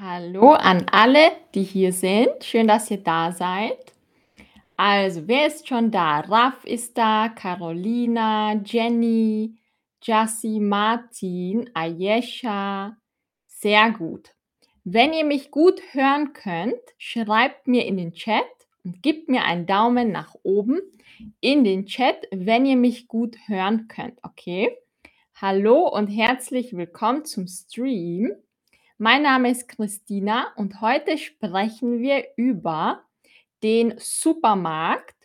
Hallo an alle, die hier sind. Schön, dass ihr da seid. Also, wer ist schon da? Raf ist da, Carolina, Jenny, Jassi, Martin, Ayesha. Sehr gut. Wenn ihr mich gut hören könnt, schreibt mir in den Chat und gebt mir einen Daumen nach oben in den Chat, wenn ihr mich gut hören könnt, okay? Hallo und herzlich willkommen zum Stream. Mein Name ist Christina und heute sprechen wir über den Supermarkt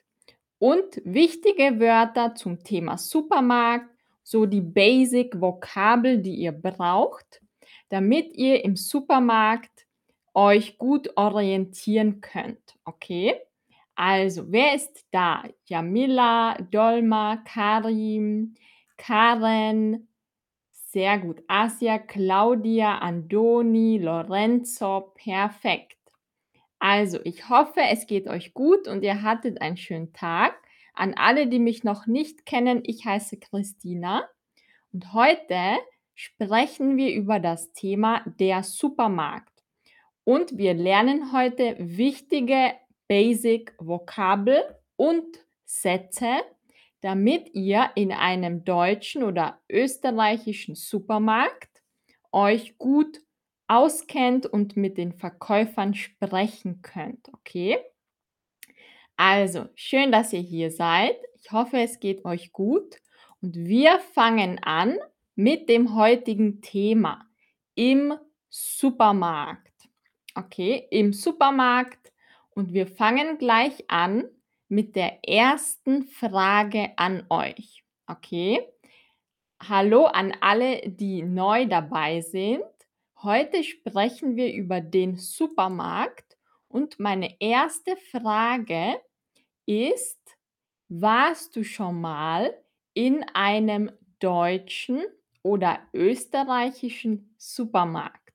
und wichtige Wörter zum Thema Supermarkt, so die Basic Vokabel, die ihr braucht, damit ihr im Supermarkt euch gut orientieren könnt. Okay? Also, wer ist da? Jamila, Dolma, Karim, Karen, sehr gut. Asia, Claudia, Andoni, Lorenzo, perfekt. Also, ich hoffe, es geht euch gut und ihr hattet einen schönen Tag. An alle, die mich noch nicht kennen, ich heiße Christina und heute sprechen wir über das Thema der Supermarkt. Und wir lernen heute wichtige Basic Vokabel und Sätze, damit ihr in einem deutschen oder österreichischen Supermarkt euch gut auskennt und mit den Verkäufern sprechen könnt, okay? Also, schön, dass ihr hier seid. Ich hoffe, es geht euch gut und wir fangen an mit dem heutigen Thema im Supermarkt. Okay, im Supermarkt und wir fangen gleich an mit der ersten Frage an euch. Okay? Hallo an alle, die neu dabei sind. Heute sprechen wir über den Supermarkt und meine erste Frage ist, warst du schon mal in einem deutschen oder österreichischen Supermarkt?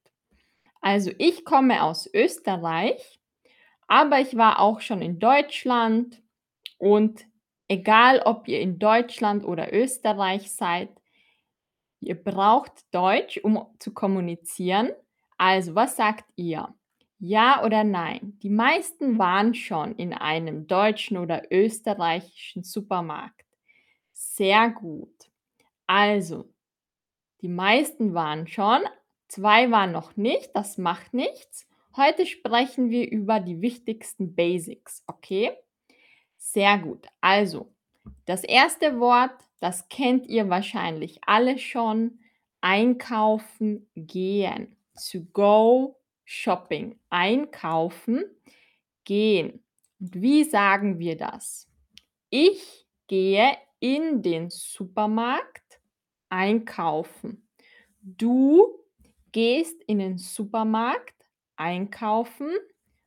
Also ich komme aus Österreich, aber ich war auch schon in Deutschland und egal, ob ihr in Deutschland oder Österreich seid, ihr braucht Deutsch, um zu kommunizieren. Also, was sagt ihr? Ja oder nein? Die meisten waren schon in einem deutschen oder österreichischen Supermarkt. Sehr gut. Also, die meisten waren schon, zwei waren noch nicht, das macht nichts. Heute sprechen wir über die wichtigsten Basics, okay? Sehr gut. Also, das erste Wort, das kennt ihr wahrscheinlich alle schon. Einkaufen gehen. To go shopping. Einkaufen gehen. Und wie sagen wir das? Ich gehe in den Supermarkt einkaufen. Du gehst in den Supermarkt einkaufen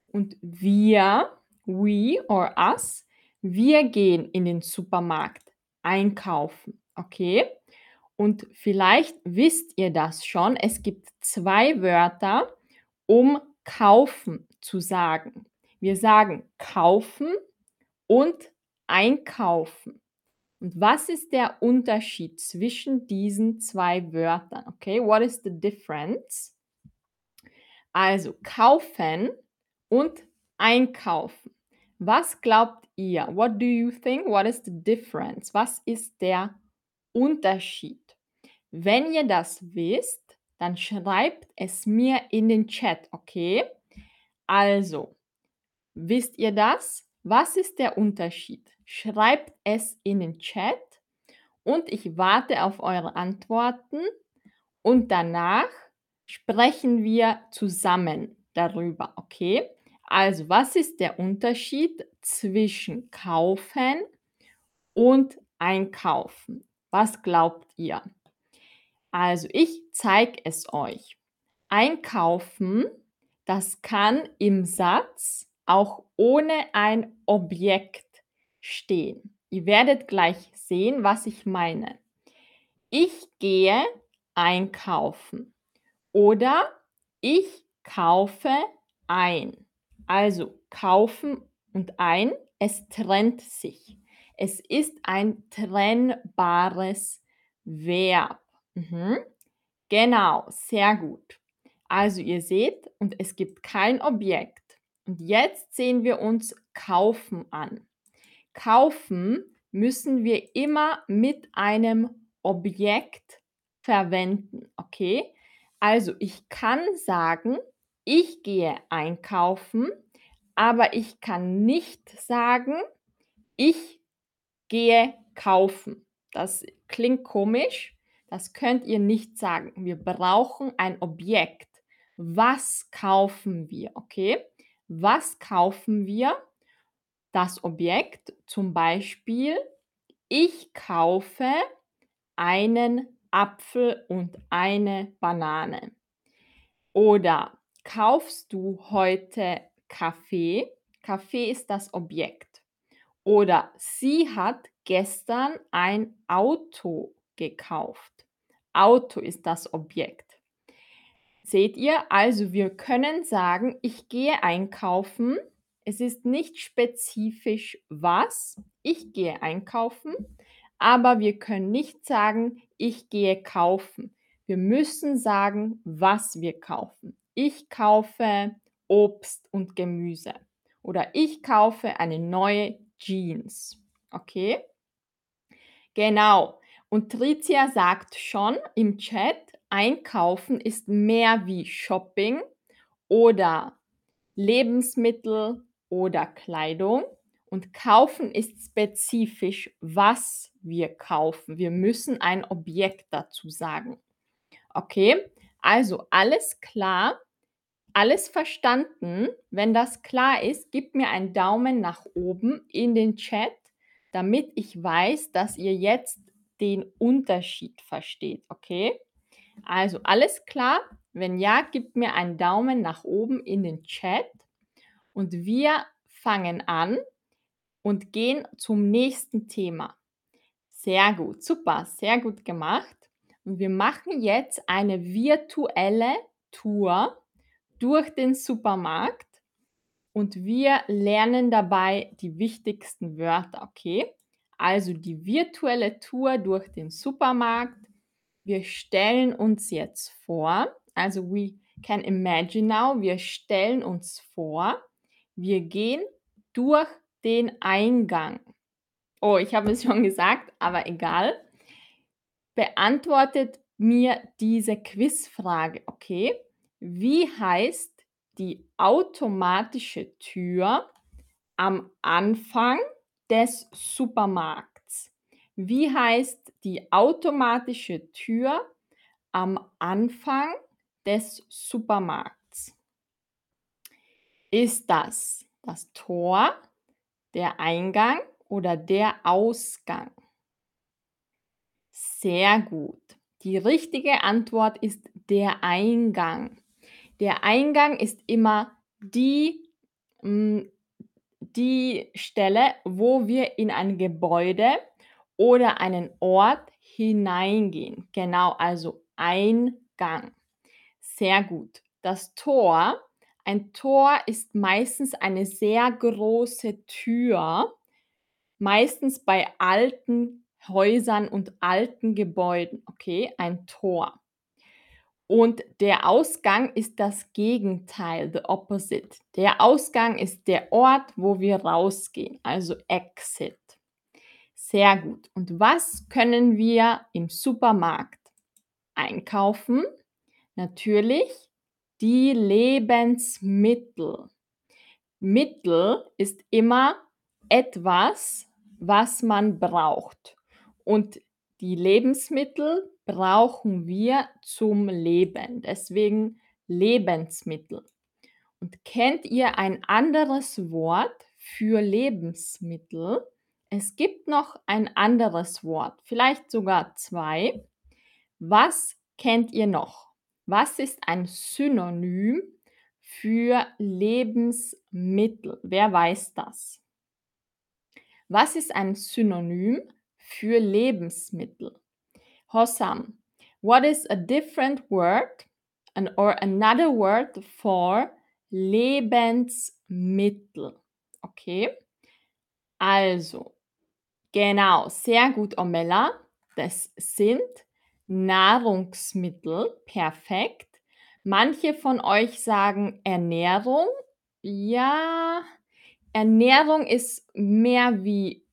und wir, we or us, wir gehen in den Supermarkt einkaufen, okay? Und vielleicht wisst ihr das schon, es gibt zwei Wörter, um kaufen zu sagen. Wir sagen kaufen und einkaufen. Und was ist der Unterschied zwischen diesen zwei Wörtern? Okay, what is the difference? Also kaufen und einkaufen. Was glaubt ihr? What do you think? What is the difference? Was ist der Unterschied? Wenn ihr das wisst, dann schreibt es mir in den Chat, okay? Also, wisst ihr das? Was ist der Unterschied? Schreibt es in den Chat und ich warte auf eure Antworten und danach sprechen wir zusammen darüber, okay? Also, was ist der Unterschied zwischen kaufen und einkaufen? Was glaubt ihr? Also, ich zeige es euch. Einkaufen, das kann im Satz auch ohne ein Objekt stehen. Ihr werdet gleich sehen, was ich meine. Ich gehe einkaufen oder ich kaufe ein. Also kaufen und ein, es trennt sich. Es ist ein trennbares Verb. Mhm. Genau, sehr gut. Also ihr seht, und es gibt kein Objekt. Und jetzt sehen wir uns kaufen an. Kaufen müssen wir immer mit einem Objekt verwenden, okay? Also ich kann sagen, ich gehe einkaufen, aber ich kann nicht sagen, ich gehe kaufen. Das klingt komisch, das könnt ihr nicht sagen. Wir brauchen ein Objekt. Was kaufen wir, okay? Was kaufen wir? Das Objekt, zum Beispiel, ich kaufe einen Apfel und eine Banane. Oder kaufst du heute Kaffee? Kaffee ist das Objekt. Oder sie hat gestern ein Auto gekauft. Auto ist das Objekt. Seht ihr? Also wir können sagen, ich gehe einkaufen. Es ist nicht spezifisch was. Ich gehe einkaufen. Aber wir können nicht sagen, ich gehe kaufen. Wir müssen sagen, was wir kaufen. Ich kaufe Obst und Gemüse. Oder ich kaufe eine neue Jeans. Okay? Genau. Und Tricia sagt schon im Chat, einkaufen ist mehr wie Shopping oder Lebensmittel oder Kleidung. Und kaufen ist spezifisch, was wir kaufen. Wir müssen ein Objekt dazu sagen. Okay, also alles klar, alles verstanden. Wenn das klar ist, gib mir einen Daumen nach oben in den Chat, damit ich weiß, dass ihr jetzt den Unterschied versteht. Okay, also alles klar. Wenn ja, gib mir einen Daumen nach oben in den Chat und wir fangen an und gehen zum nächsten Thema. Sehr gut, super, sehr gut gemacht. Und wir machen jetzt eine virtuelle Tour durch den Supermarkt und wir lernen dabei die wichtigsten Wörter, okay? Also die virtuelle Tour durch den Supermarkt. Wir stellen uns jetzt vor, also we can imagine now, wir stellen uns vor, wir gehen durch den Eingang. Oh, ich habe es schon gesagt, aber egal. Beantwortet mir diese Quizfrage, okay? Wie heißt die automatische Tür am Anfang des Supermarkts? Wie heißt die automatische Tür am Anfang des Supermarkts? Ist das das Tor, der Eingang oder der Ausgang? Sehr gut. Die richtige Antwort ist der Eingang. Der Eingang ist immer die, hm, die Stelle, wo wir in ein Gebäude oder einen Ort hineingehen. Genau, also Eingang. Sehr gut. Das Tor, ein Tor ist meistens eine sehr große Tür, meistens bei alten Häusern und alten Gebäuden, okay, ein Tor. Und der Ausgang ist das Gegenteil, the opposite. Der Ausgang ist der Ort, wo wir rausgehen, also Exit. Sehr gut. Und was können wir im Supermarkt einkaufen? Natürlich die Lebensmittel. Mittel ist immer etwas, was man braucht. Und die Lebensmittel brauchen wir zum Leben. Deswegen Lebensmittel. Und kennt ihr ein anderes Wort für Lebensmittel? Es gibt noch ein anderes Wort, vielleicht sogar zwei. Was kennt ihr noch? Was ist ein Synonym für Lebensmittel? Wer weiß das? Was ist ein Synonym für Lebensmittel? Hossam, what is a different word and or another word for Lebensmittel? Okay. Also, genau, sehr gut, Omella. Das sind Nahrungsmittel. Perfekt. Manche von euch sagen Ernährung. Ja, Ernährung ist mehr wie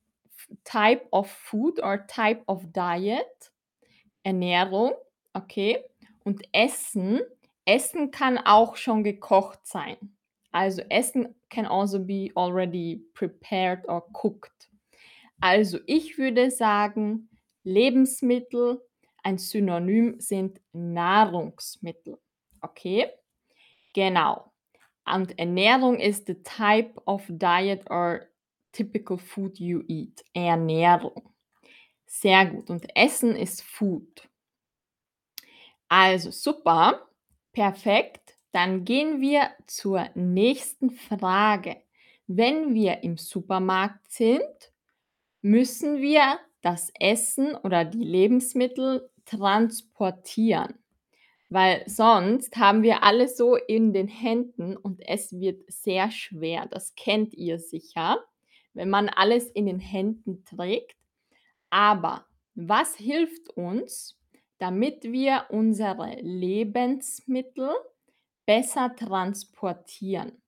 Type of Food or Type of Diet. Ernährung, okay. Und Essen Essen kann auch schon gekocht sein. Also, Essen can also be already prepared or cooked. Also, ich würde sagen, Lebensmittel ein Synonym sind Nahrungsmittel, okay? Genau. Und Ernährung ist the type of diet or typical food you eat. Ernährung. Sehr gut. Und Essen ist Food. Also, super, perfekt. Dann gehen wir zur nächsten Frage. Wenn wir im Supermarkt sind, müssen wir das Essen oder die Lebensmittel transportieren, weil sonst haben wir alles so in den Händen und es wird sehr schwer. Das kennt ihr sicher, wenn man alles in den Händen trägt. Aber was hilft uns, damit wir unsere Lebensmittel besser transportieren?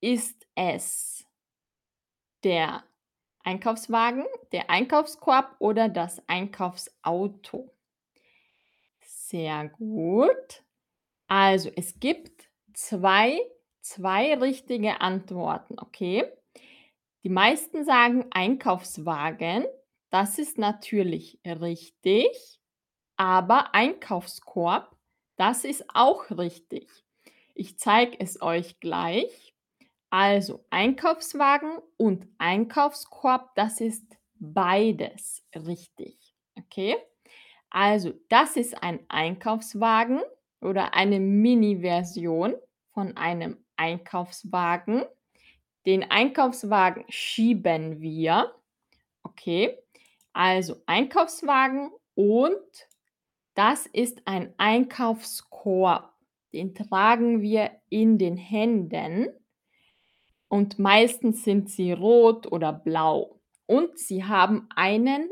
Ist es der Einkaufswagen, der Einkaufskorb oder das Einkaufsauto? Sehr gut. Also, es gibt zwei 2 richtige Antworten, okay? Die meisten sagen Einkaufswagen. Das ist natürlich richtig, aber Einkaufskorb, das ist auch richtig. Ich zeige es euch gleich. Also, Einkaufswagen und Einkaufskorb, das ist beides richtig, okay? Also, das ist ein Einkaufswagen oder eine Mini-Version von einem Einkaufswagen. Den Einkaufswagen schieben wir, okay? Also, Einkaufswagen und das ist ein Einkaufskorb. Den tragen wir in den Händen und meistens sind sie rot oder blau und sie haben einen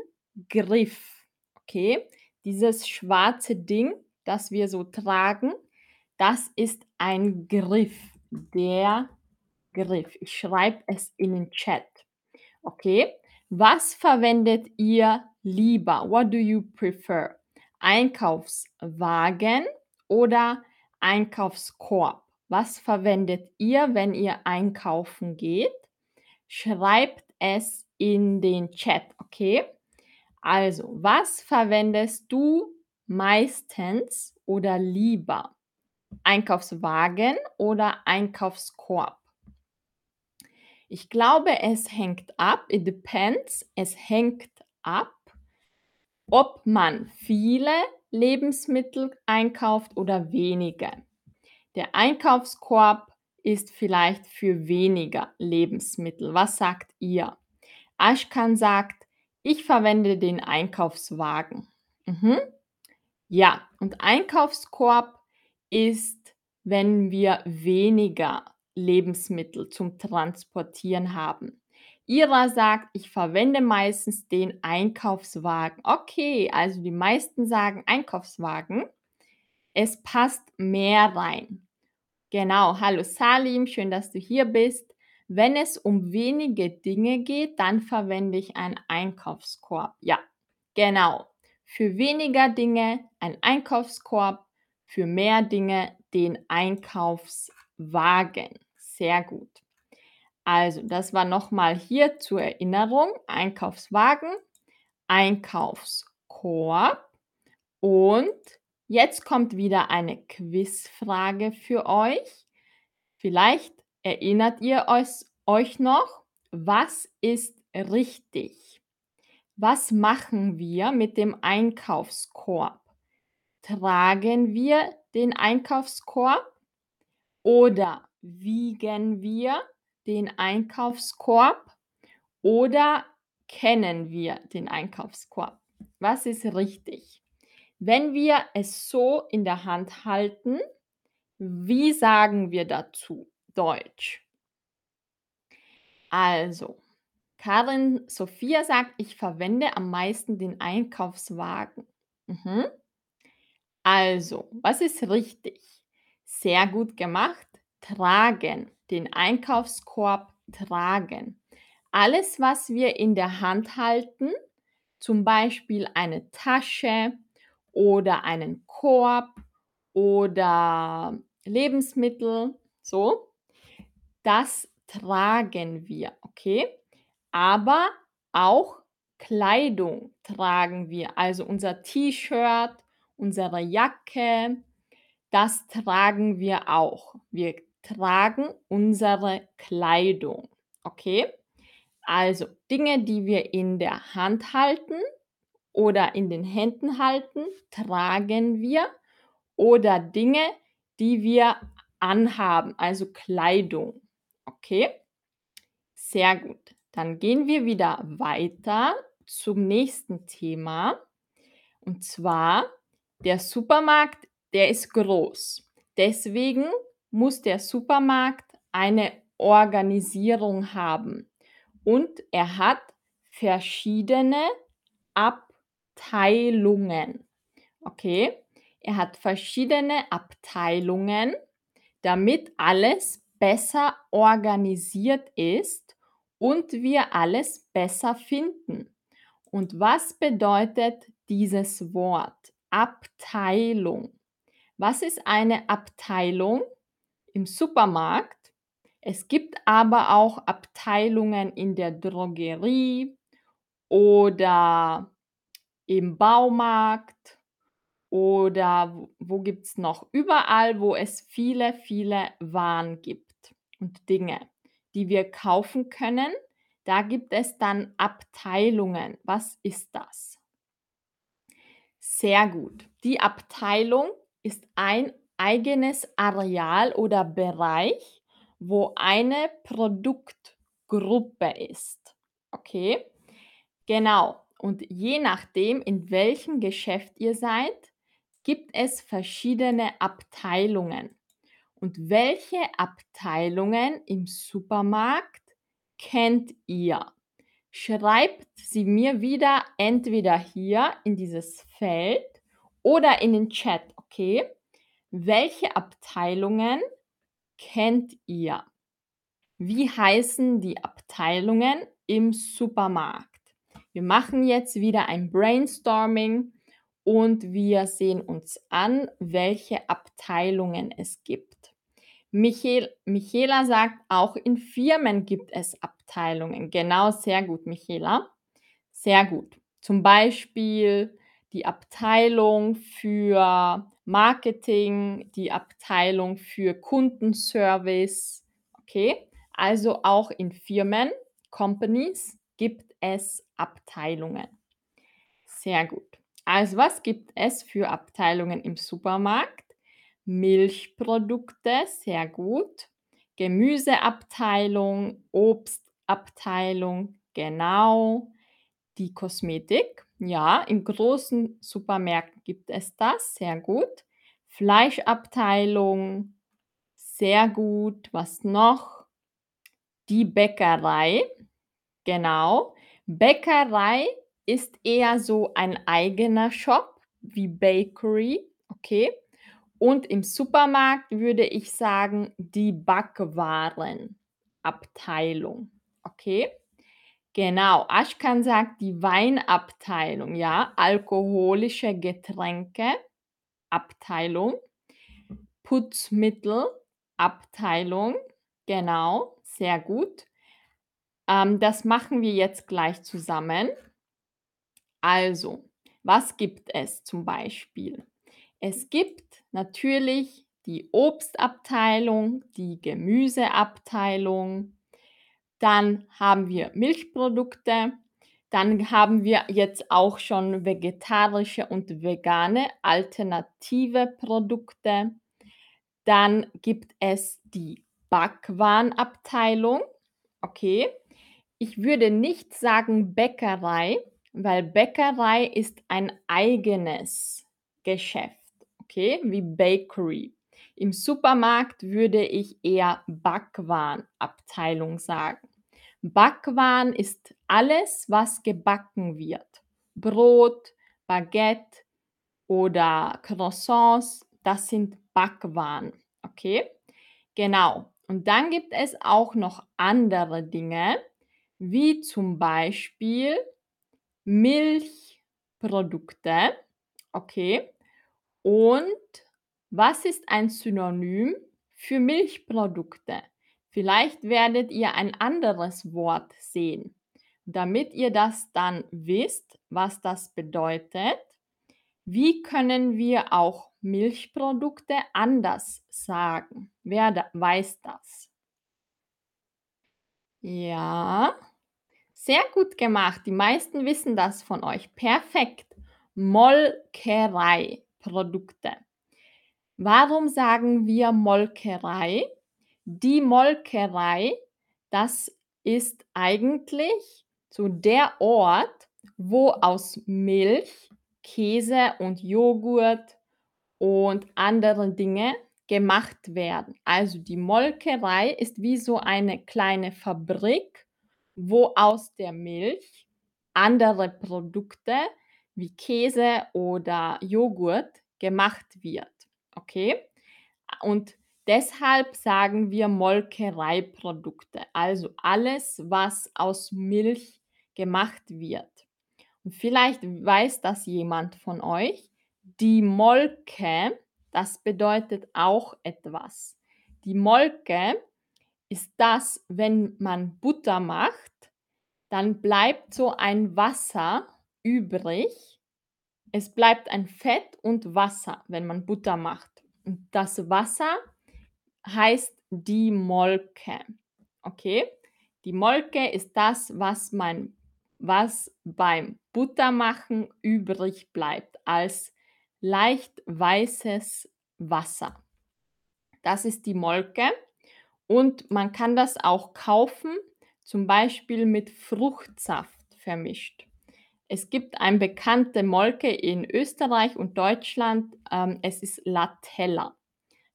Griff, okay? Dieses schwarze Ding, das wir so tragen, das ist ein Griff. Der Griff. Ich schreibe es in den Chat. Okay? Was verwendet ihr lieber? What do you prefer? Einkaufswagen oder Einkaufskorb? Was verwendet ihr, wenn ihr einkaufen geht? Schreibt es in den Chat, okay? Also, was verwendest du meistens oder lieber? Einkaufswagen oder Einkaufskorb? Ich glaube, es hängt ab. It depends. Es hängt ab, ob man viele Lebensmittel einkauft oder wenige. Der Einkaufskorb ist vielleicht für weniger Lebensmittel. Was sagt ihr? Ashkan sagt, ich verwende den Einkaufswagen. Mhm. Ja, und Einkaufskorb ist, wenn wir weniger Lebensmittel zum Transportieren haben. Ira sagt, ich verwende meistens den Einkaufswagen. Okay, also die meisten sagen Einkaufswagen. Es passt mehr rein. Genau, hallo Salim, schön, dass du hier bist. Wenn es um wenige Dinge geht, dann verwende ich einen Einkaufskorb. Ja, genau. Für weniger Dinge ein Einkaufskorb, für mehr Dinge den Einkaufswagen. Sehr gut. Also, das war nochmal hier zur Erinnerung. Einkaufswagen, Einkaufskorb. Und jetzt kommt wieder eine Quizfrage für euch. Vielleicht erinnert ihr euch noch, was ist richtig? Was machen wir mit dem Einkaufskorb? Tragen wir den Einkaufskorb oder wiegen wir den Einkaufskorb oder kennen wir den Einkaufskorb? Was ist richtig? Wenn wir es so in der Hand halten, wie sagen wir dazu Deutsch? Also, Karin Sophia sagt, ich verwende am meisten den Einkaufswagen. Mhm. Also, was ist richtig? Sehr gut gemacht. Tragen, den Einkaufskorb tragen. Alles, was wir in der Hand halten, zum Beispiel eine Tasche oder einen Korb oder Lebensmittel, so, das tragen wir, okay? Aber auch Kleidung tragen wir, also unser T-Shirt, unsere Jacke, das tragen wir auch. Wir tragen unsere Kleidung, okay? Also Dinge, die wir in der Hand halten oder in den Händen halten, tragen wir oder Dinge, die wir anhaben, also Kleidung, okay? Sehr gut. Dann gehen wir wieder weiter zum nächsten Thema. Und zwar, der Supermarkt, der ist groß. Deswegen muss der Supermarkt eine Organisierung haben. Und er hat verschiedene Abteilungen. Okay? Er hat verschiedene Abteilungen, damit alles besser organisiert ist und wir alles besser finden. Und was bedeutet dieses Wort? Abteilung. Was ist eine Abteilung im Supermarkt? Es gibt aber auch Abteilungen in der Drogerie oder im Baumarkt oder wo, gibt es noch? Überall, wo es viele, viele Waren gibt und Dinge, die wir kaufen können, da gibt es dann Abteilungen. Was ist das? Sehr gut. Die Abteilung ist ein eigenes Areal oder Bereich, wo eine Produktgruppe ist. Okay? Genau. Und je nachdem, in welchem Geschäft ihr seid, gibt es verschiedene Abteilungen. Und welche Abteilungen im Supermarkt kennt ihr? Schreibt sie mir wieder entweder hier in dieses Feld oder in den Chat, okay? Welche Abteilungen kennt ihr? Wie heißen die Abteilungen im Supermarkt? Wir machen jetzt wieder ein Brainstorming und wir sehen uns an, welche Abteilungen es gibt. Michael, Michaela sagt, auch in Firmen gibt es Abteilungen. Genau, sehr gut, Michaela. Sehr gut. Zum Beispiel die Abteilung für Marketing, die Abteilung für Kundenservice. Okay, also auch in Firmen, Companies gibt es Abteilungen. Sehr gut. Also was gibt es für Abteilungen im Supermarkt? Milchprodukte, sehr gut. Gemüseabteilung, Obstabteilung, genau. Die Kosmetik, ja, in großen Supermärkten gibt es das, sehr gut. Fleischabteilung, sehr gut. Was noch? Die Bäckerei, genau. Bäckerei ist eher so ein eigener Shop wie Bakery, okay? Und im Supermarkt würde ich sagen, die Backwarenabteilung, okay? Genau, Ashkan sagt die Weinabteilung, ja, alkoholische Getränke, Abteilung, Putzmittelabteilung, genau, sehr gut. Ähm, das machen wir jetzt gleich zusammen. Also, was gibt es zum Beispiel? Es gibt natürlich die Obstabteilung, die Gemüseabteilung, dann haben wir Milchprodukte, dann haben wir jetzt auch schon vegetarische und vegane alternative Produkte. Dann gibt es die Backwarenabteilung. Okay, ich würde nicht sagen Bäckerei, weil Bäckerei ist ein eigenes Geschäft, okay, wie Bakery. Im Supermarkt würde ich eher Backwarenabteilung sagen. Backwaren ist alles, was gebacken wird. Brot, Baguette oder Croissants, das sind Backwaren. Okay? Genau. Und dann gibt es auch noch andere Dinge, wie zum Beispiel Milchprodukte. Okay? Und was ist ein Synonym für Milchprodukte? Vielleicht werdet ihr ein anderes Wort sehen. Damit ihr das dann wisst, was das bedeutet, wie können wir auch Milchprodukte anders sagen? Wer da weiß das? Ja, sehr gut gemacht. Die meisten wissen das von euch. Perfekt. Molkereiprodukte. Warum sagen wir Molkerei? Die Molkerei, das ist eigentlich so der Ort, wo aus Milch, Käse und Joghurt und andere Dinge gemacht werden. Also die Molkerei ist wie so eine kleine Fabrik, wo aus der Milch andere Produkte wie Käse oder Joghurt gemacht wird. Okay? Und deshalb sagen wir Molkereiprodukte, also alles, was aus Milch gemacht wird. Und vielleicht weiß das jemand von euch. Die Molke, das bedeutet auch etwas. Die Molke ist das, wenn man Butter macht, dann bleibt so ein Wasser übrig. Es bleibt ein Fett und Wasser, wenn man Butter macht. Und das Wasser heißt die Molke. Okay? Die Molke ist das, was man was beim Buttermachen übrig bleibt als leicht weißes Wasser. Das ist die Molke und man kann das auch kaufen, zum Beispiel mit Fruchtsaft vermischt. Es gibt eine bekannte Molke in Österreich und Deutschland. Ähm, es ist Latella.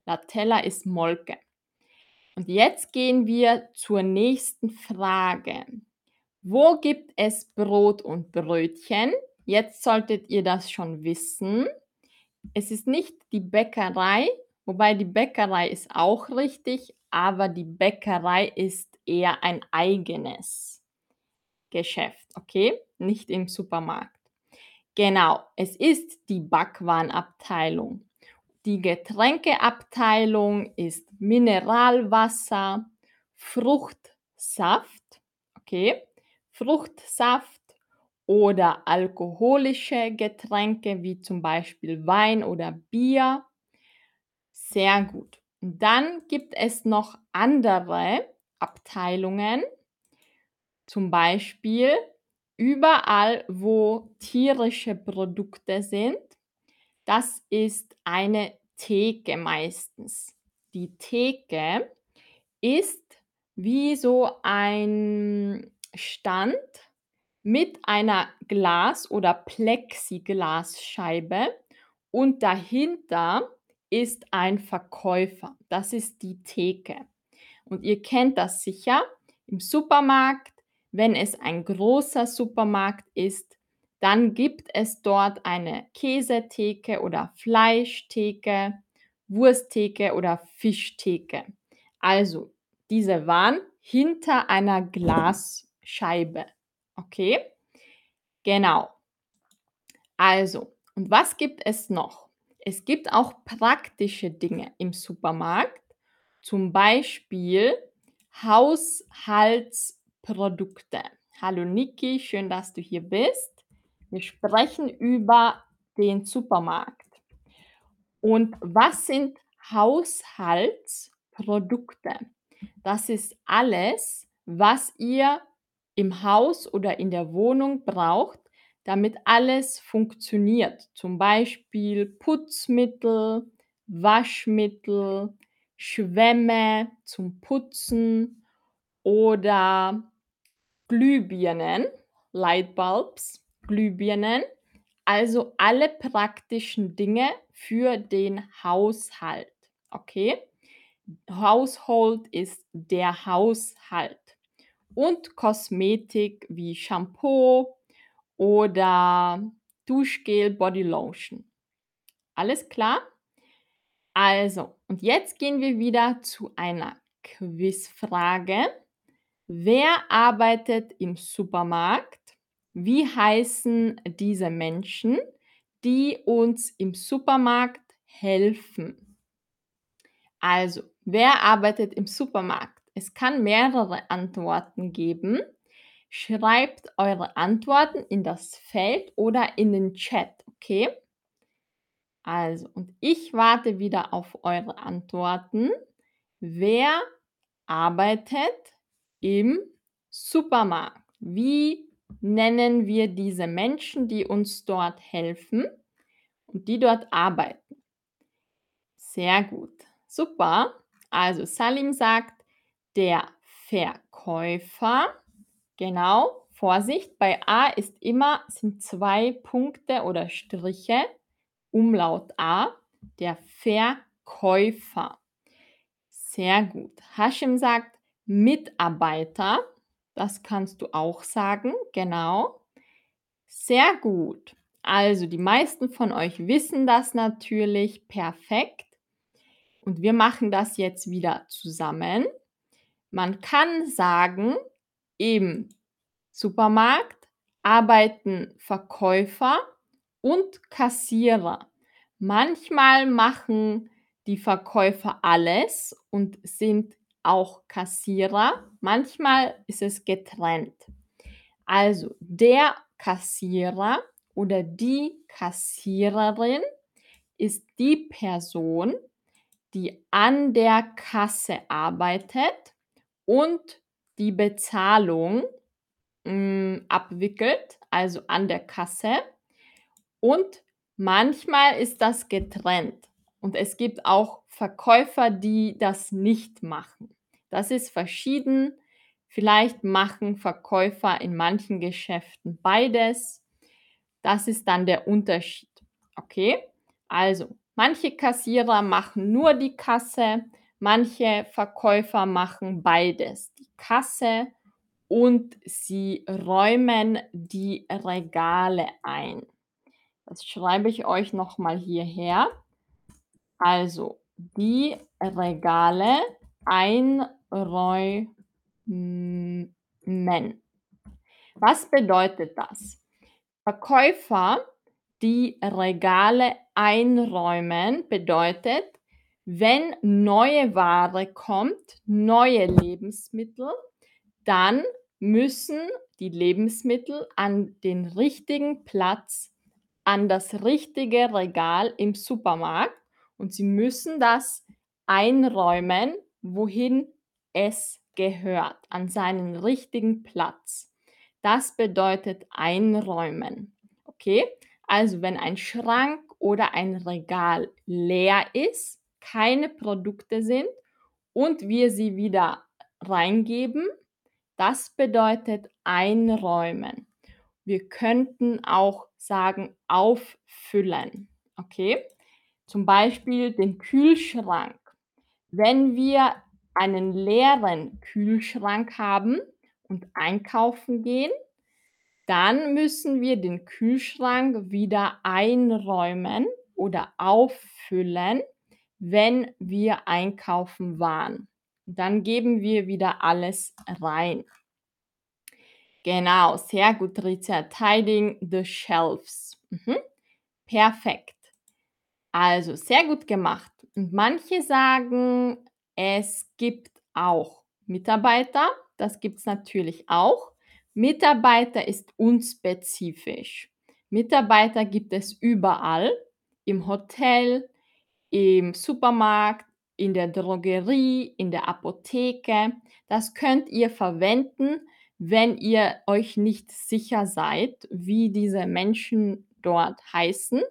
Latella ist Molke. Und jetzt gehen wir zur nächsten Frage. Wo gibt es Brot und Brötchen? Jetzt solltet ihr das schon wissen. Es ist nicht die Bäckerei, wobei die Bäckerei ist auch richtig, aber die Bäckerei ist eher ein eigenes Geschäft, okay? Nicht im Supermarkt. Genau, es ist die Backwarenabteilung. Die Getränkeabteilung ist Mineralwasser, Fruchtsaft, okay? Fruchtsaft oder alkoholische Getränke wie zum Beispiel Wein oder Bier. Sehr gut. Dann gibt es noch andere Abteilungen, zum Beispiel überall, wo tierische Produkte sind. Das ist eine Theke meistens. Die Theke ist wie so ein Stand mit einer Glas- oder Plexiglasscheibe und dahinter ist ein Verkäufer. Das ist die Theke. Und ihr kennt das sicher im Supermarkt. Wenn es ein großer Supermarkt ist, dann gibt es dort eine Käsetheke oder Fleischtheke, Wursttheke oder Fischtheke. Also, diese waren hinter einer Glasscheibe. Okay? Genau. Also, und was gibt es noch? Es gibt auch praktische Dinge im Supermarkt, zum Beispiel Haushaltsprodukte. Hallo Niki, schön, dass du hier bist. Wir sprechen über den Supermarkt. Und was sind Haushaltsprodukte? Das ist alles, was ihr im Haus oder in der Wohnung braucht, damit alles funktioniert. Zum Beispiel Putzmittel, Waschmittel, Schwämme zum Putzen oder Glühbirnen, Lightbulbs, Glühbirnen. Also alle praktischen Dinge für den Haushalt. Okay? Household ist der Haushalt. Und Kosmetik wie Shampoo oder Duschgel, Bodylotion. Alles klar? Also, und jetzt gehen wir wieder zu einer Quizfrage. Wer arbeitet im Supermarkt? Wie heißen diese Menschen, die uns im Supermarkt helfen? Also, wer arbeitet im Supermarkt? Es kann mehrere Antworten geben. Schreibt eure Antworten in das Feld oder in den Chat, okay? Also, und ich warte wieder auf eure Antworten. Wer arbeitet im Supermarkt? Wie nennen wir diese Menschen, die uns dort helfen und die dort arbeiten? Sehr gut. Super. Also Salim sagt, der Verkäufer. Genau. Vorsicht, bei A ist immer, sind zwei Punkte oder Striche. Umlaut A, der Verkäufer. Sehr gut. Hashim sagt Mitarbeiter. Das kannst du auch sagen. Genau. Sehr gut. Also die meisten von euch wissen das natürlich perfekt. Und wir machen das jetzt wieder zusammen. Man kann sagen, im Supermarkt arbeiten Verkäufer und Kassierer. Manchmal machen die Verkäufer alles und sind auch Kassierer. Manchmal ist es getrennt. Also der Kassierer oder die Kassiererin ist die Person, die an der Kasse arbeitet und die Bezahlung mh, mm, abwickelt, also an der Kasse. Und manchmal ist das getrennt. Und es gibt auch Verkäufer, die das nicht machen. Das ist verschieden. Vielleicht machen Verkäufer in manchen Geschäften beides. Das ist dann der Unterschied. Okay? Also, manche Kassierer machen nur die Kasse, manche Verkäufer machen beides. Die Kasse und sie räumen die Regale ein. Das schreibe ich euch nochmal hierher. Also, die Regale einräumen. Was bedeutet das? Verkäufer, die Regale einräumen, bedeutet, wenn neue Ware kommt, neue Lebensmittel, dann müssen die Lebensmittel an den richtigen Platz an das richtige Regal im Supermarkt und Sie müssen das einräumen, wohin es gehört, an seinen richtigen Platz. Das bedeutet einräumen. Okay? Also wenn ein Schrank oder ein Regal leer ist, keine Produkte sind und wir sie wieder reingeben, das bedeutet einräumen. Wir könnten auch sagen auffüllen. Okay? Zum Beispiel den Kühlschrank. Wenn wir einen leeren Kühlschrank haben und einkaufen gehen, dann müssen wir den Kühlschrank wieder einräumen oder auffüllen, wenn wir einkaufen waren. Dann geben wir wieder alles rein. Genau, sehr gut, Riza. Tidying the shelves. Mhm. Perfekt. Also, sehr gut gemacht. Und manche sagen, es gibt auch Mitarbeiter. Das gibt es natürlich auch. Mitarbeiter ist unspezifisch. Mitarbeiter gibt es überall. Im Hotel, im Supermarkt, in der Drogerie, in der Apotheke. Das könnt ihr verwenden, wenn ihr euch nicht sicher seid, wie diese Menschen dort heißen,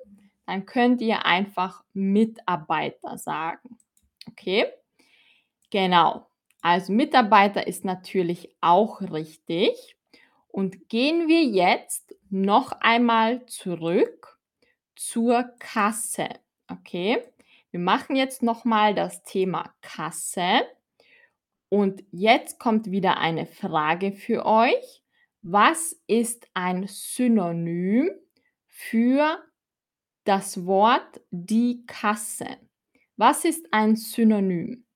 dann könnt ihr einfach Mitarbeiter sagen. Okay? Genau. Also Mitarbeiter ist natürlich auch richtig. Und gehen wir jetzt noch einmal zurück zur Kasse. Okay? Wir machen jetzt noch mal das Thema Kasse. Und jetzt kommt wieder eine Frage für euch. Was ist ein Synonym für das Wort die Kasse? Was ist ein Synonym?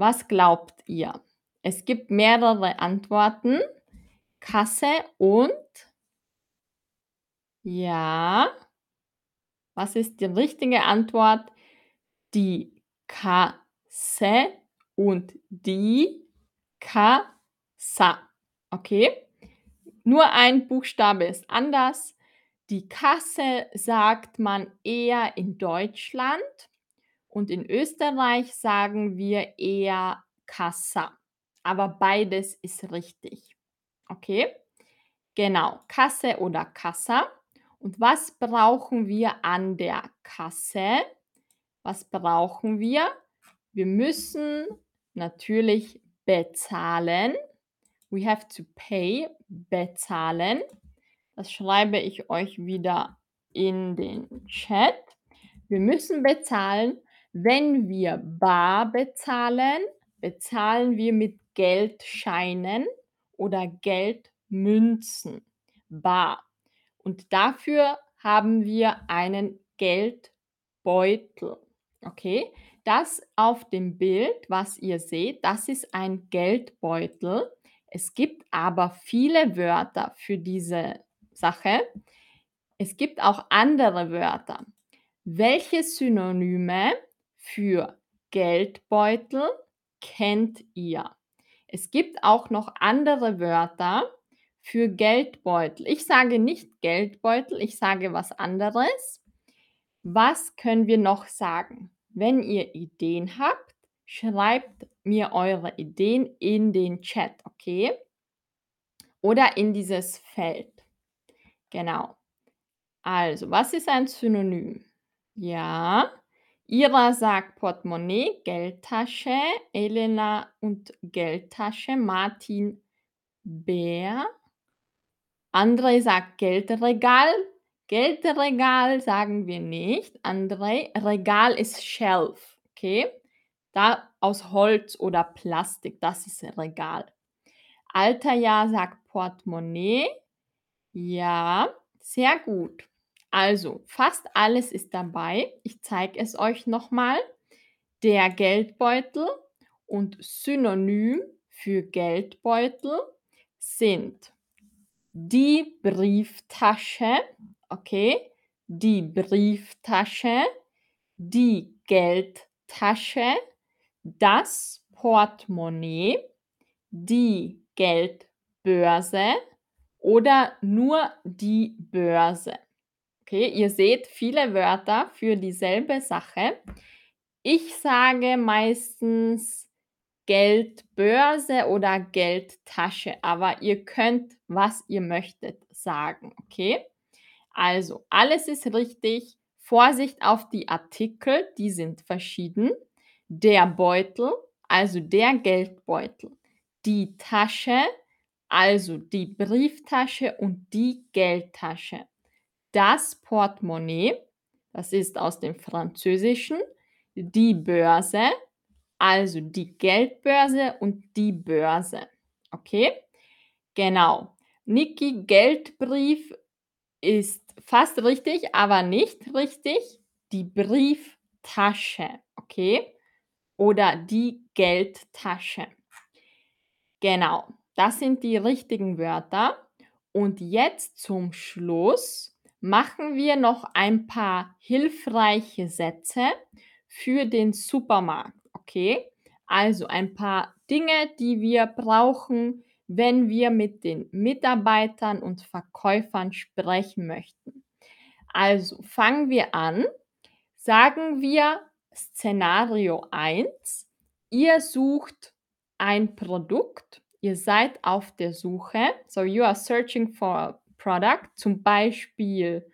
Was glaubt ihr? Es gibt mehrere Antworten. Kasse und ja. Was ist die richtige Antwort? Die Kasse und die Kassa. Okay? Nur ein Buchstabe ist anders. Die Kasse sagt man eher in Deutschland und in Österreich sagen wir eher Kassa. Aber beides ist richtig. Okay? Genau, Kasse oder Kassa. Und was brauchen wir an der Kasse? Was brauchen wir? Wir müssen natürlich bezahlen. We have to pay, bezahlen. Das schreibe ich euch wieder in den Chat. Wir müssen bezahlen. Wenn wir bar bezahlen, bezahlen wir mit Geldscheinen oder Geldmünzen. Bar. Und dafür haben wir einen Geldbeutel. Okay? Das auf dem Bild, was ihr seht, das ist ein Geldbeutel. Es gibt aber viele Wörter für diese Sache. Es gibt auch andere Wörter. Welche Synonyme für Geldbeutel kennt ihr? Es gibt auch noch andere Wörter für Geldbeutel. Ich sage nicht Geldbeutel, ich sage was anderes. Was können wir noch sagen? Wenn ihr Ideen habt, schreibt mir eure Ideen in den Chat, okay? Oder in dieses Feld. Genau. Also, was ist ein Synonym? Ja. Ira sagt Portemonnaie, Geldtasche, Elena und Geldtasche, Martin Bär. André sagt Geldregal. Geldregal sagen wir nicht. André, Regal ist Shelf, okay? Da aus Holz oder Plastik, das ist Regal. Altaja sagt Portemonnaie. Ja, sehr gut. Also, fast alles ist dabei. Ich zeige es euch nochmal. Der Geldbeutel und Synonym für Geldbeutel sind die Brieftasche, okay, die Brieftasche, die Geldtasche, das Portemonnaie, die Geldbörse oder nur die Börse. Okay, ihr seht viele Wörter für dieselbe Sache. Ich sage meistens Geldbörse oder Geldtasche, aber ihr könnt, was ihr möchtet, sagen, okay? Also, alles ist richtig. Vorsicht auf die Artikel, die sind verschieden. Der Beutel, also der Geldbeutel. Die Tasche, also die Brieftasche und die Geldtasche. Das Portemonnaie, das ist aus dem Französischen. Die Börse, also die Geldbörse und die Börse. Okay? Genau. Niki, Geldbrief ist fast richtig, aber nicht richtig. Die Brieftasche. Okay? Oder die Geldtasche. Genau. Das sind die richtigen Wörter. Und jetzt zum Schluss machen wir noch ein paar hilfreiche Sätze für den Supermarkt. Okay, also ein paar Dinge, die wir brauchen, wenn wir mit den Mitarbeitern und Verkäufern sprechen möchten. Also fangen wir an. Sagen wir Szenario 1. Ihr sucht ein Produkt. Ihr seid auf der Suche. So you are searching for a product. Zum Beispiel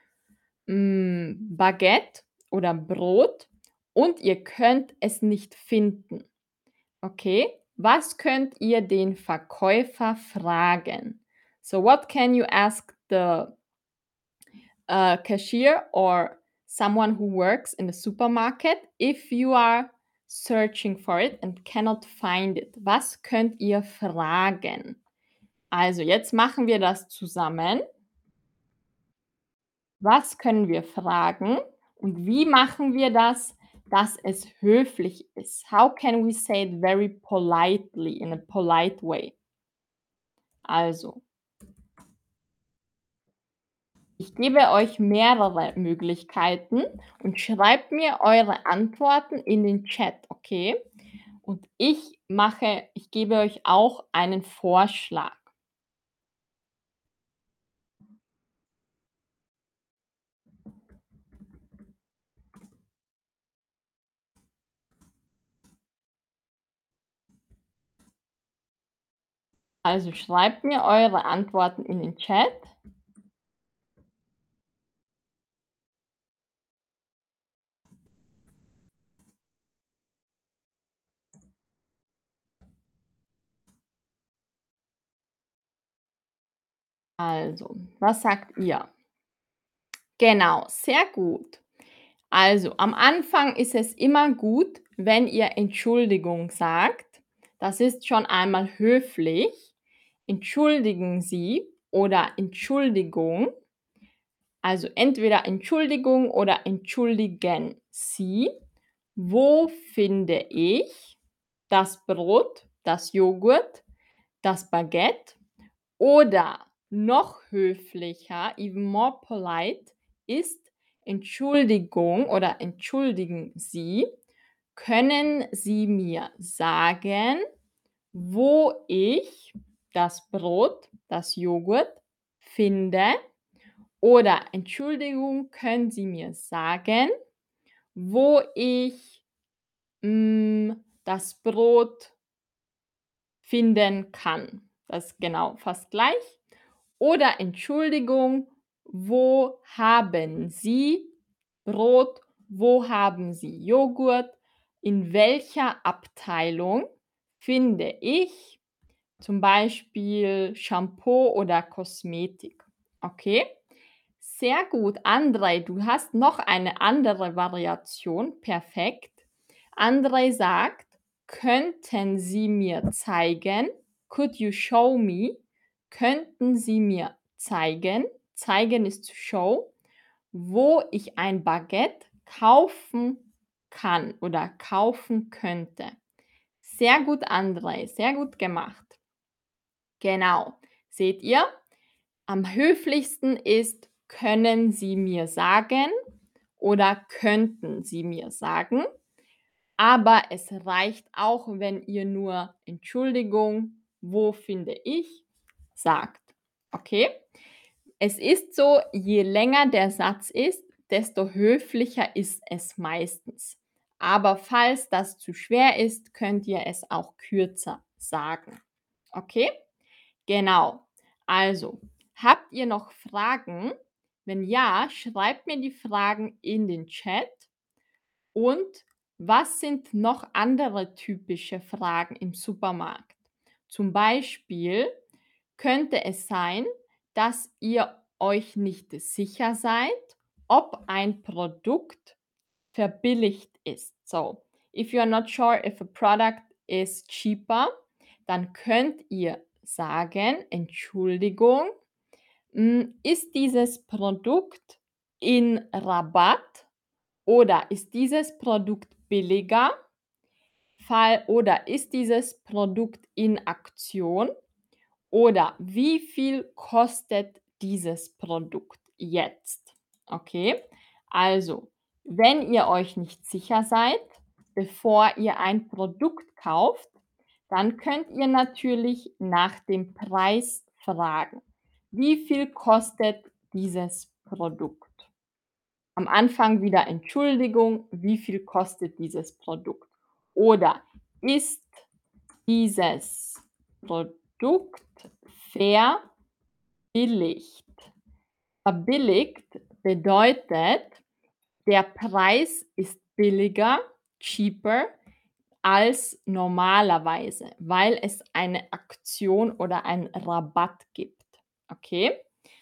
mh, mm, Baguette oder Brot und ihr könnt es nicht finden. Okay, was könnt ihr den Verkäufer fragen? So what can you ask the uh, cashier or someone who works in the supermarket if you are searching for it and cannot find it? Was könnt ihr fragen? Also jetzt machen wir das zusammen. Was können wir fragen und wie machen wir das? dass es höflich ist. How can we say it very politely, in a polite way? Also ich gebe euch mehrere Möglichkeiten und schreibt mir eure Antworten in den Chat, okay? Und ich mache ich gebe euch auch einen Vorschlag. Also schreibt mir eure Antworten in den Chat. Also, was sagt ihr? Genau, sehr gut. Also, am Anfang ist es immer gut, wenn ihr Entschuldigung sagt. Das ist schon einmal höflich. Entschuldigen Sie oder Entschuldigung. Also entweder Entschuldigung oder entschuldigen Sie. Wo finde ich das Brot, das Joghurt, das Baguette? Oder noch höflicher, even more polite, ist Entschuldigung oder entschuldigen Sie. Können Sie mir sagen, wo ich das Brot, das Joghurt finde? Oder Entschuldigung, können Sie mir sagen, wo ich, hm, das Brot finden kann? Das ist genau fast gleich. Oder Entschuldigung, wo haben Sie Brot? Wo haben Sie Joghurt? In welcher Abteilung finde ich zum Beispiel Shampoo oder Kosmetik? Okay, sehr gut. Andrei, du hast noch eine andere Variation. Perfekt. Andrei sagt: „Könnten Sie mir zeigen“ Could you show me? Könnten Sie mir zeigen zeigen ist to show, wo ich ein Baguette kaufen kann oder kaufen könnte. Sehr gut, Andrei, sehr gut gemacht. Genau. Seht ihr? Am höflichsten ist: „Können Sie mir sagen“ oder „Könnten Sie mir sagen“. Aber es reicht auch, wenn ihr nur „Entschuldigung, wo finde ich“ sagt. Okay? Es ist so, je länger der Satz ist, desto höflicher ist es meistens. Aber falls das zu schwer ist, könnt ihr es auch kürzer sagen. Okay? Genau. Also, habt ihr noch Fragen? Wenn ja, schreibt mir die Fragen in den Chat. Und was sind noch andere typische Fragen im Supermarkt? Zum Beispiel könnte es sein, dass ihr euch nicht sicher seid, ob ein Produkt verbilligt ist. So, if you're not sure if a product is cheaper, dann könnt ihr sagen: „Entschuldigung, hm, ist dieses Produkt in Rabatt oder ist dieses Produkt billiger?“ Fall oder ist dieses Produkt in Aktion? Oder wie viel kostet dieses Produkt jetzt? Okay, also, wenn ihr euch nicht sicher seid, bevor ihr ein Produkt kauft, dann könnt ihr natürlich nach dem Preis fragen. Wie viel kostet dieses Produkt? Am Anfang wieder Entschuldigung, wie viel kostet dieses Produkt? Oder ist dieses Produkt verbilligt? Verbilligt bedeutet, der Preis ist billiger, cheaper, als normalerweise, weil es eine Aktion oder einen Rabatt gibt. Okay?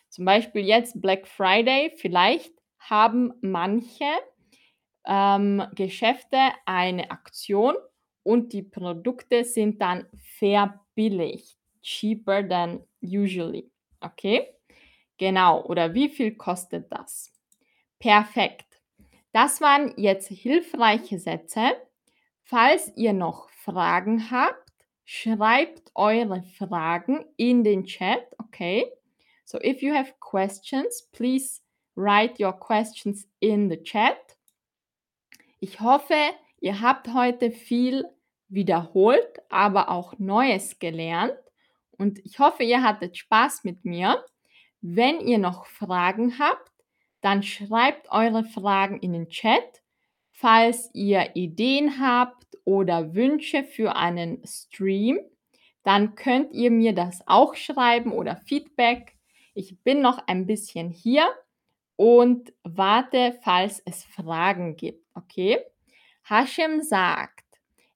Zum Beispiel jetzt Black Friday, vielleicht haben manche, ähm, Geschäfte eine Aktion und die Produkte sind dann verbilligt, cheaper than usually. Okay? Genau. Oder wie viel kostet das? Perfekt. Das waren jetzt hilfreiche Sätze. Falls ihr noch Fragen habt, schreibt eure Fragen in den Chat, okay? So if you have questions, please write your questions in the chat. Ich hoffe, ihr habt heute viel wiederholt, aber auch Neues gelernt. Und ich hoffe, ihr hattet Spaß mit mir. Wenn ihr noch Fragen habt, dann schreibt eure Fragen in den Chat. Falls ihr Ideen habt oder Wünsche für einen Stream, dann könnt ihr mir das auch schreiben oder Feedback. Ich bin noch ein bisschen hier und warte, falls es Fragen gibt, okay? Hashem sagt,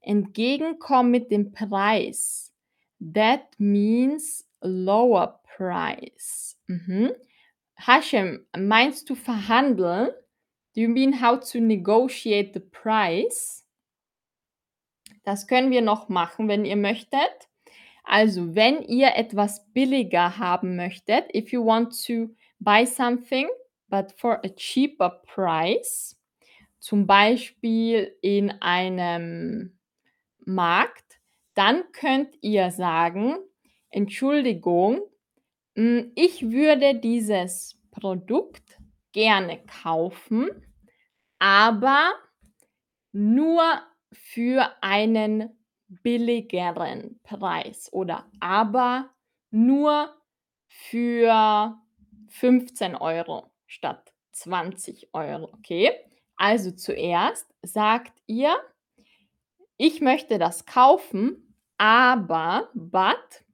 entgegenkommen mit dem Preis. That means lower price. Mhm. Hashem, meinst du verhandeln? Do you mean how to negotiate the price? Das können wir noch machen, wenn ihr möchtet. Also, wenn ihr etwas billiger haben möchtet, if you want to buy something, but for a cheaper price, zum Beispiel in einem Markt, dann könnt ihr sagen, Entschuldigung, hm, ich würde dieses Produkt gerne kaufen, aber nur für einen billigeren Preis oder aber nur für 15 Euro statt 20 Euro, okay? Also zuerst sagt ihr, ich möchte das kaufen, aber, but,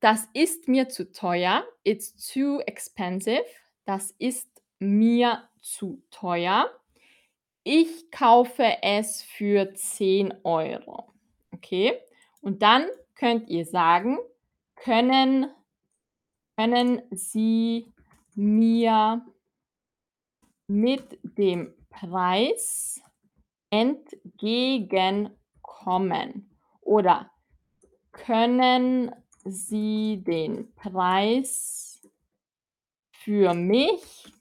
das ist mir zu teuer. It's too expensive. Das ist mir zu teuer. Ich kaufe es für 10 Euro. Okay? Und dann könnt ihr sagen, können, können Sie mir mit dem Preis entgegenkommen? Oder können Sie den Preis für mich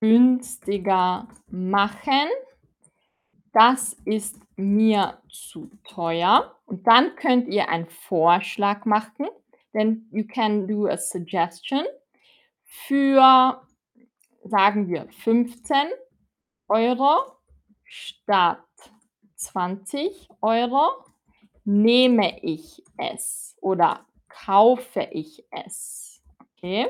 günstiger machen? Das ist mir zu teuer. Und dann könnt ihr einen Vorschlag machen, denn you can do a suggestion für, sagen wir, 15 Euro statt 20 Euro nehme ich es oder kaufe ich es. Okay?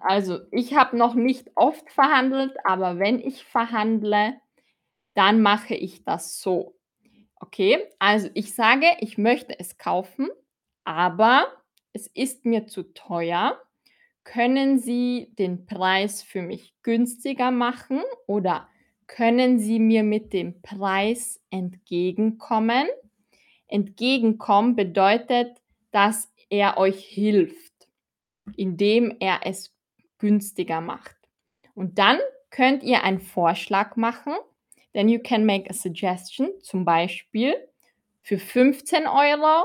Also, ich habe noch nicht oft verhandelt, aber wenn ich verhandle, dann mache ich das so. Okay? Also, ich sage, ich möchte es kaufen, aber es ist mir zu teuer. Können Sie den Preis für mich günstiger machen oder können Sie mir mit dem Preis entgegenkommen? Entgegenkommen bedeutet, dass er euch hilft, indem er es günstiger macht. Und dann könnt ihr einen Vorschlag machen, then you can make a suggestion, zum Beispiel für 15 Euro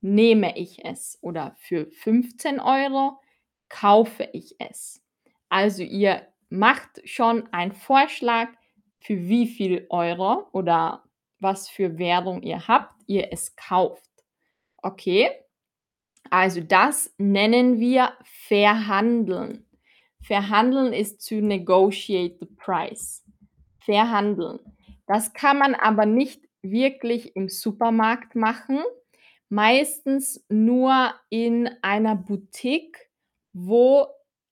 nehme ich es oder für 15 Euro kaufe ich es. Also ihr macht schon einen Vorschlag, für wie viel Euro oder was für Währung ihr habt, ihr es kauft. Okay? Also das nennen wir verhandeln. Verhandeln ist to negotiate the price. Verhandeln. Das kann man aber nicht wirklich im Supermarkt machen. Meistens nur in einer Boutique, wo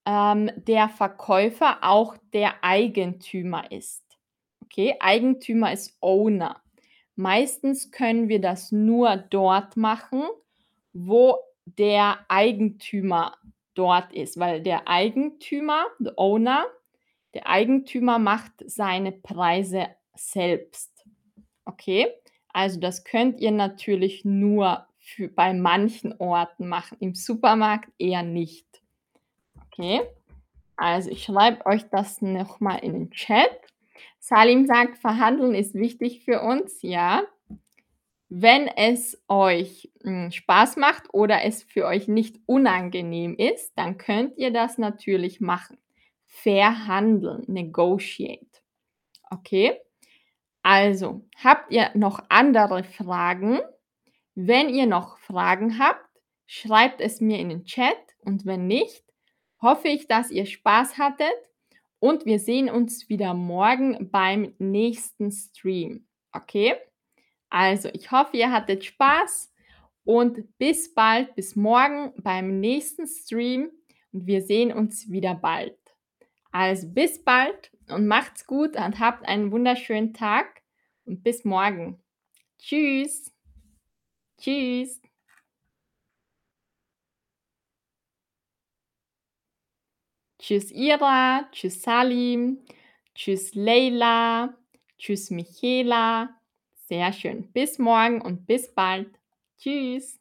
ähm, der Verkäufer auch der Eigentümer ist. Okay, Eigentümer ist Owner. Meistens können wir das nur dort machen, wo der Eigentümer dort ist, weil der Eigentümer, the owner, der Eigentümer macht seine Preise selbst. Okay? Also das könnt ihr natürlich nur für, bei manchen Orten machen, im Supermarkt eher nicht. Okay? Also ich schreibe euch das nochmal in den Chat. Salim sagt, verhandeln ist wichtig für uns, ja. Wenn es euch hm, Spaß macht oder es für euch nicht unangenehm ist, dann könnt ihr das natürlich machen. verhandeln, negotiate. Okay? Also, habt ihr noch andere Fragen? Wenn ihr noch Fragen habt, schreibt es mir in den Chat und wenn nicht, hoffe ich, dass ihr Spaß hattet und wir sehen uns wieder morgen beim nächsten Stream. Okay? Also, ich hoffe, ihr hattet Spaß und bis bald, bis morgen beim nächsten Stream und wir sehen uns wieder bald. Also, bis bald und macht's gut und habt einen wunderschönen Tag und bis morgen. Tschüss. Tschüss. Tschüss Ira, tschüss Salim, tschüss Leila, tschüss Michela. Sehr schön. Bis morgen und bis bald. Tschüss.